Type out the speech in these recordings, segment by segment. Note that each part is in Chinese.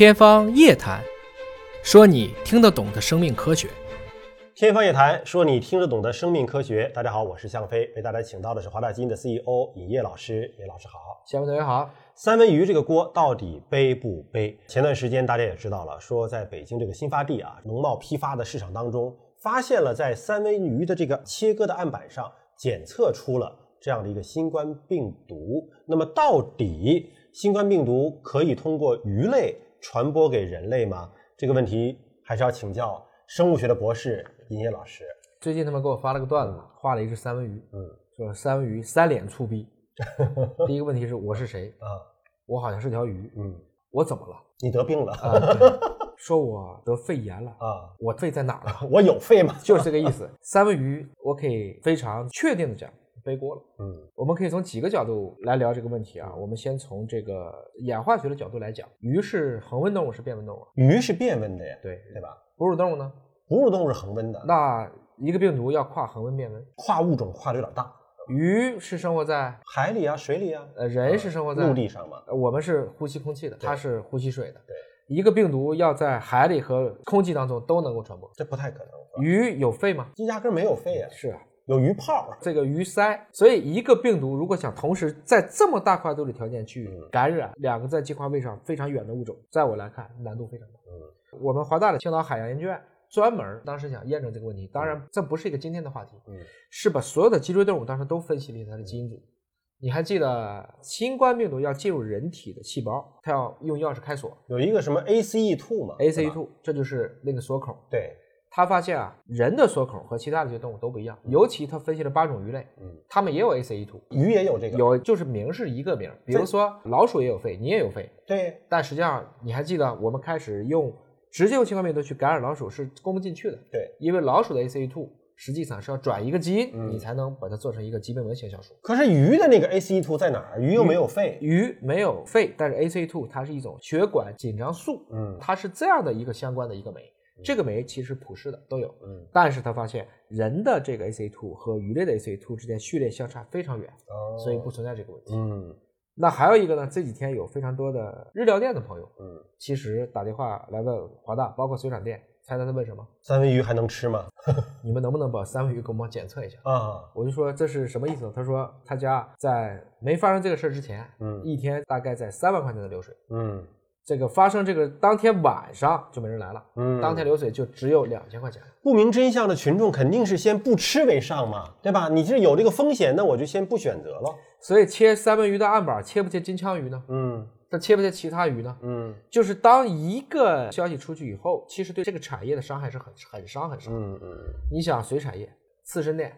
天方夜谭，说你听得懂的生命科学。天方夜谭，说你听得懂的生命科学。大家好，我是向飞，为大家请到的是华大基因的 CEO 尹烨老师。尹老师好，向飞同学好。三文鱼这个锅到底背不背？前段时间大家也知道了，说在北京这个新发地啊，农贸批发的市场当中，发现了在三文鱼的这个切割的案板上检测出了这样的一个新冠病毒。那么到底新冠病毒可以通过鱼类？传播给人类吗？这个问题还是要请教生物学的博士尹烨老师。最近他们给我发了个段子，画了一只三文鱼，嗯，说三文鱼三脸粗逼。第一个问题是我是谁啊？我好像是条鱼，嗯，我怎么了？你得病了？说我得肺炎了啊？我肺在哪儿了？我有肺吗？就是这个意思。三文鱼，我可以非常确定的讲。背锅了，嗯，我们可以从几个角度来聊这个问题啊。我们先从这个演化学的角度来讲，鱼是恒温动物是变温动物？鱼是变温的呀，对对吧？哺乳动物呢？哺乳动物是恒温的。那一个病毒要跨恒温变温，跨物种跨的有点大。鱼是生活在海里啊，水里啊。呃，人是生活在陆地上嘛。我们是呼吸空气的，它是呼吸水的。对，一个病毒要在海里和空气当中都能够传播，这不太可能。鱼有肺吗？压根没有肺啊。是啊。有鱼泡，这个鱼鳃，所以一个病毒如果想同时在这么大跨度的条件去感染两个在进化位上非常远的物种，在我来看难度非常大。嗯，我们华大的青岛海洋研究院专门当时想验证这个问题，当然这不是一个今天的话题，嗯，是把所有的脊椎动物当时都分析了一下它的基因组。你还记得新冠病毒要进入人体的细胞，它要用钥匙开锁，有一个什么 ACE2 嘛？ACE2，这就是那个锁口。对。他发现啊，人的锁口和其他的一些动物都不一样，尤其他分析了八种鱼类，嗯，它们也有 ACE2，鱼也有这个，有就是名是一个名，比如说老鼠也有肺，你也有肺，对，但实际上你还记得我们开始用直接用新冠病毒去感染老鼠是攻不进去的，对，因为老鼠的 ACE2 实际上是要转一个基因，你才能把它做成一个疾病文型小鼠。可是鱼的那个 ACE2 在哪儿？鱼又没有肺，鱼没有肺，但是 ACE2 它是一种血管紧张素，嗯，它是这样的一个相关的一个酶。这个酶其实普世的都有，嗯，但是他发现人的这个 ACE2 和鱼类的 ACE2 之间序列相差非常远，哦，所以不存在这个问题，嗯。那还有一个呢，这几天有非常多的日料店的朋友，嗯，其实打电话来问华大，包括水产店，猜猜他问什么？三文鱼还能吃吗？你们能不能把三文鱼给我们检测一下？啊，我就说这是什么意思？他说他家在没发生这个事儿之前，嗯，一天大概在三万块钱的流水，嗯。这个发生这个当天晚上就没人来了，嗯，当天流水就只有两千块钱。不明真相的群众肯定是先不吃为上嘛，对吧？你是有这个风险，那我就先不选择了。所以切三文鱼的案板，切不切金枪鱼呢？嗯，那切不切其他鱼呢？嗯，就是当一个消息出去以后，其实对这个产业的伤害是很很伤很伤。嗯嗯，你想水产业、刺身店。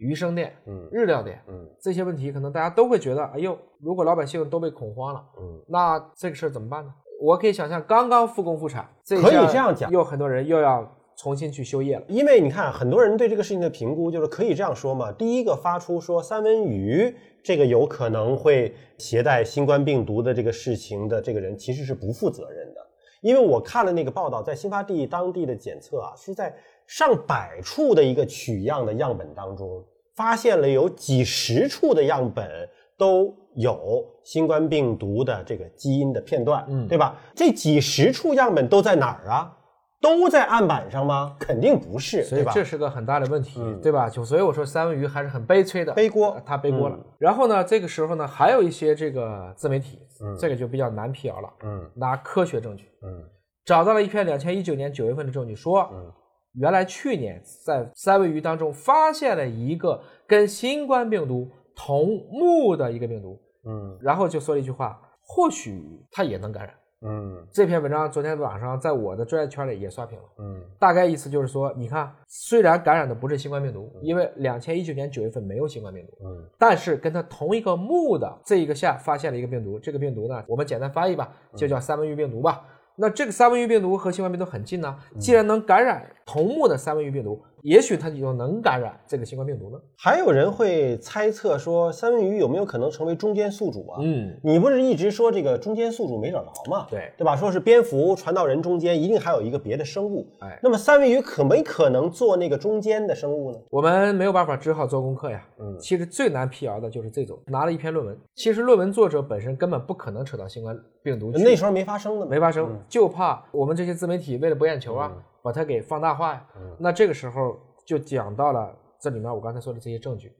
鱼生店、嗯，日料店，嗯，这些问题可能大家都会觉得，哎呦，如果老百姓都被恐慌了，嗯，那这个事儿怎么办呢？我可以想象，刚刚复工复产，这可以这样讲，又很多人又要重新去休业了。因为你看，很多人对这个事情的评估就是可以这样说嘛。第一个发出说三文鱼这个有可能会携带新冠病毒的这个事情的这个人，其实是不负责任的。因为我看了那个报道，在新发地当地的检测啊，是在上百处的一个取样的样本当中。发现了有几十处的样本都有新冠病毒的这个基因的片段，嗯，对吧？这几十处样本都在哪儿啊？都在案板上吗？肯定不是，所以这是个很大的问题，对吧？就所以我说三文鱼还是很悲催的，背锅，他背锅了。然后呢，这个时候呢，还有一些这个自媒体，嗯，这个就比较难辟谣了，嗯，拿科学证据，嗯，找到了一篇两千一九年九月份的证据，说，嗯。原来去年在三文鱼当中发现了一个跟新冠病毒同目的一个病毒，嗯，然后就说了一句话，或许它也能感染，嗯，这篇文章昨天晚上在我的专业圈里也刷屏了，嗯，大概意思就是说，你看，虽然感染的不是新冠病毒，因为两千一九年九月份没有新冠病毒，嗯，但是跟它同一个目的这一个下发现了一个病毒，这个病毒呢，我们简单翻译吧，就叫三文鱼病毒吧。那这个三文鱼病毒和新冠病毒很近呢，既然能感染。同目的三文鱼病毒，也许它就能感染这个新冠病毒呢。还有人会猜测说，三文鱼有没有可能成为中间宿主啊？嗯，你不是一直说这个中间宿主没找着吗？对，对吧？说是蝙蝠传到人中间，一定还有一个别的生物。哎，那么三文鱼可没可能做那个中间的生物呢？我们没有办法，只好做功课呀。嗯，其实最难辟谣的就是这种拿了一篇论文，其实论文作者本身根本不可能扯到新冠病毒，那时候没发生的，没发生，就怕我们这些自媒体为了博眼球啊。把它给放大化呀，那这个时候就讲到了这里面我刚才说的这些证据，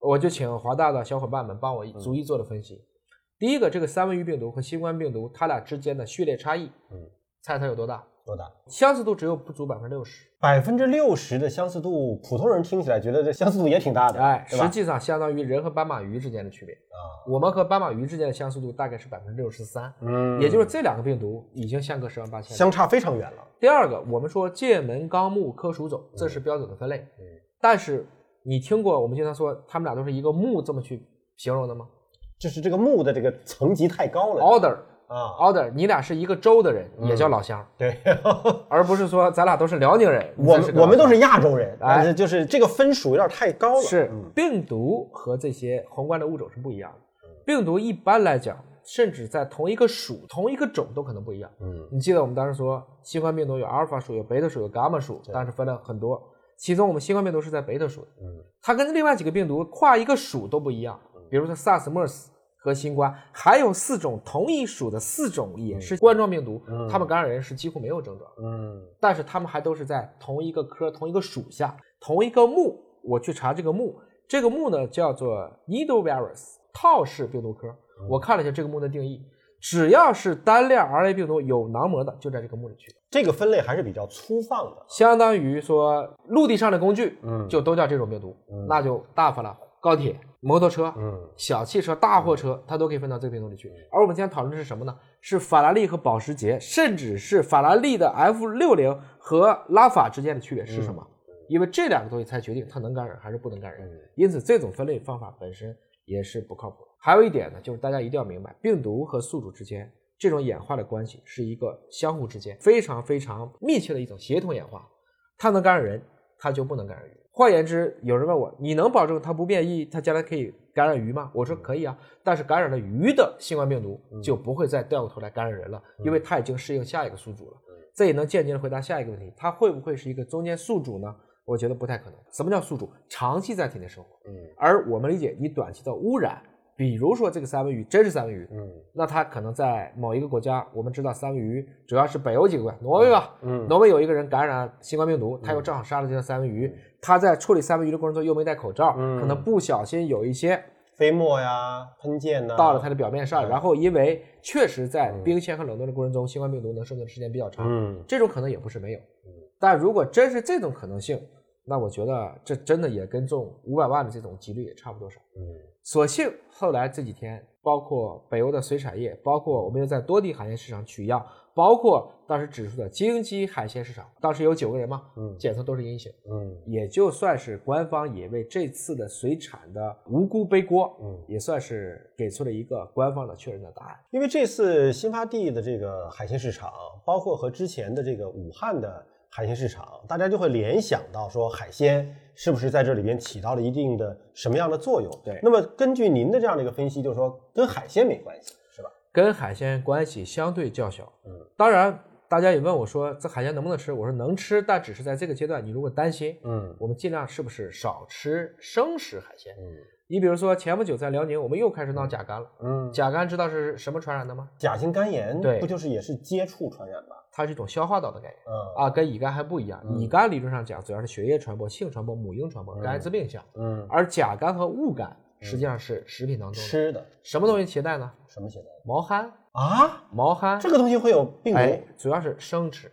我就请华大的小伙伴们帮我逐一做了分析。第一个，这个三文鱼病毒和新冠病毒它俩之间的序列差异，嗯，猜它有多大？多大？相似度只有不足百分之六十。百分之六十的相似度，普通人听起来觉得这相似度也挺大的，哎，实际上相当于人和斑马鱼之间的区别啊。我们和斑马鱼之间的相似度大概是百分之六十三，嗯，也就是这两个病毒已经相隔十万八千，相差非常远了。第二个，我们说界门纲目科属种，这是标准的分类，嗯，但是你听过我们经常说他们俩都是一个目这么去形容的吗？就是这个目的这个层级太高了，order。啊，order，你俩是一个州的人，也叫老乡，对，而不是说咱俩都是辽宁人，我们我们都是亚洲人，哎，就是这个分属有点太高了。是，病毒和这些宏观的物种是不一样的。病毒一般来讲，甚至在同一个属、同一个种都可能不一样。嗯，你记得我们当时说，新冠病毒有阿尔法属、有贝塔属、有伽马属，当时分了很多，其中我们新冠病毒是在贝塔属的。嗯，它跟另外几个病毒跨一个属都不一样，比如说 SARS、MERS。和新冠还有四种同一属的四种也是冠状病毒，它们感染人是几乎没有症状，嗯，但是它们还都是在同一个科、同一个属下、同一个目。我去查这个目，这个目呢叫做 Needle virus 套式病毒科。我看了一下这个目的定义，只要是单链 RNA 病毒有囊膜的，就在这个目里去。这个分类还是比较粗放的，相当于说陆地上的工具，嗯，就都叫这种病毒，那就大发了。高铁。摩托车、嗯，小汽车、大货车，它都可以分到这个病毒里去。而我们今天讨论的是什么呢？是法拉利和保时捷，甚至是法拉利的 F 六零和拉法之间的区别是什么？因为这两个东西才决定它能感染还是不能感染。因此，这种分类方法本身也是不靠谱。还有一点呢，就是大家一定要明白，病毒和宿主之间这种演化的关系是一个相互之间非常非常密切的一种协同演化。它能感染人，它就不能感染鱼。换言之，有人问我，你能保证它不变异，它将来可以感染鱼吗？我说可以啊，但是感染了鱼的新冠病毒就不会再掉过头来感染人了，因为它已经适应下一个宿主了。这也能间接的回答下一个问题，它会不会是一个中间宿主呢？我觉得不太可能。什么叫宿主？长期在体内生活。嗯，而我们理解，你短期的污染。比如说这个三文鱼真是三文鱼，嗯，那它可能在某一个国家，我们知道三文鱼主要是北欧几个国家，挪威吧，嗯，挪威有一个人感染新冠病毒，他又正好杀了这条三文鱼，他在处理三文鱼的过程中又没戴口罩，可能不小心有一些飞沫呀、喷溅呐到了它的表面上，然后因为确实在冰鲜和冷冻的过程中，新冠病毒能生存的时间比较长，嗯，这种可能也不是没有，但如果真是这种可能性，那我觉得这真的也跟中五百万的这种几率也差不多少，嗯。所幸后来这几天，包括北欧的水产业，包括我们又在多地海鲜市场取样，包括当时指出的京基海鲜市场，当时有九个人嘛，嗯，检测都是阴性，嗯，也就算是官方也为这次的水产的无辜背锅，嗯，也算是给出了一个官方的确认的答案。因为这次新发地的这个海鲜市场，包括和之前的这个武汉的。海鲜市场，大家就会联想到说，海鲜是不是在这里边起到了一定的什么样的作用？对。那么根据您的这样的一个分析，就是说跟海鲜没关系，是吧？跟海鲜关系相对较小。嗯。当然，大家也问我说，这海鲜能不能吃？我说能吃，但只是在这个阶段。你如果担心，嗯，我们尽量是不是少吃生食海鲜？嗯。你比如说，前不久在辽宁，我们又开始闹甲肝了。嗯。甲肝知道是什么传染的吗？甲型肝炎。对。不就是也是接触传染吗？它是一种消化道的概念，啊，跟乙肝还不一样。乙肝理论上讲，主要是血液传播、性传播、母婴传播，跟艾滋病像。嗯，而甲肝和戊肝实际上是食品当中吃的，什么东西携带呢？什么携带？毛蚶啊，毛蚶这个东西会有病毒？主要是生吃。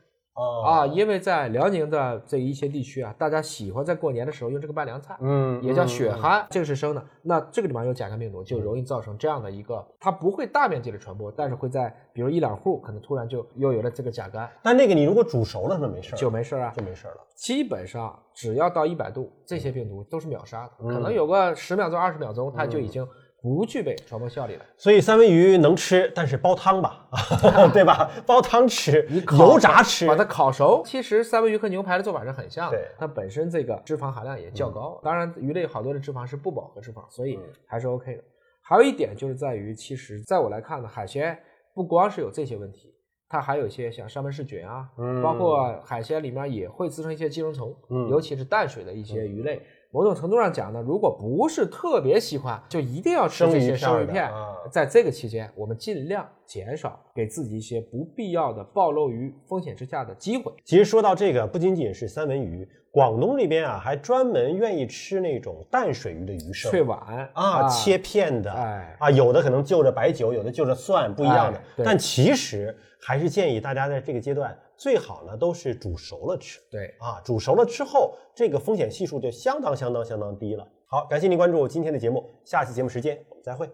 啊，因为在辽宁的这一些地区啊，大家喜欢在过年的时候用这个拌凉菜，嗯，也叫血蚶，这个是生的。那这个里面有甲肝病毒，就容易造成这样的一个，它不会大面积的传播，但是会在比如一两户，可能突然就又有了这个甲肝。但那个你如果煮熟了，那没事就没事啊，就没事了。基本上只要到一百度，这些病毒都是秒杀的，可能有个十秒钟、二十秒钟，它就已经不具备传播效力的。所以三文鱼能吃，但是煲汤吧，对吧？煲汤吃，你油炸吃，把它烤熟。其实三文鱼和牛排的做法是很像的，对它本身这个脂肪含量也较高。当然，鱼类好多的脂肪是不饱和脂肪，所以还是 OK 的。还有一点就是在于，其实在我来看呢，海鲜不光是有这些问题。它还有一些像沙门氏菌啊，包括海鲜里面也会滋生一些寄生虫，尤其是淡水的一些鱼类。某种程度上讲呢，如果不是特别喜欢，就一定要吃这些生鱼片。在这个期间，我们尽量减少给自己一些不必要的暴露于风险之下的机会。其实说到这个，不仅仅是三文鱼，广东这边啊，还专门愿意吃那种淡水鱼的鱼生，脆碗啊，切片的，哎啊，有的可能就着白酒，有的就着蒜，不一样的。但其实。还是建议大家在这个阶段最好呢都是煮熟了吃。对啊，煮熟了之后，这个风险系数就相当相当相当低了。好，感谢您关注今天的节目，下期节目时间我们再会。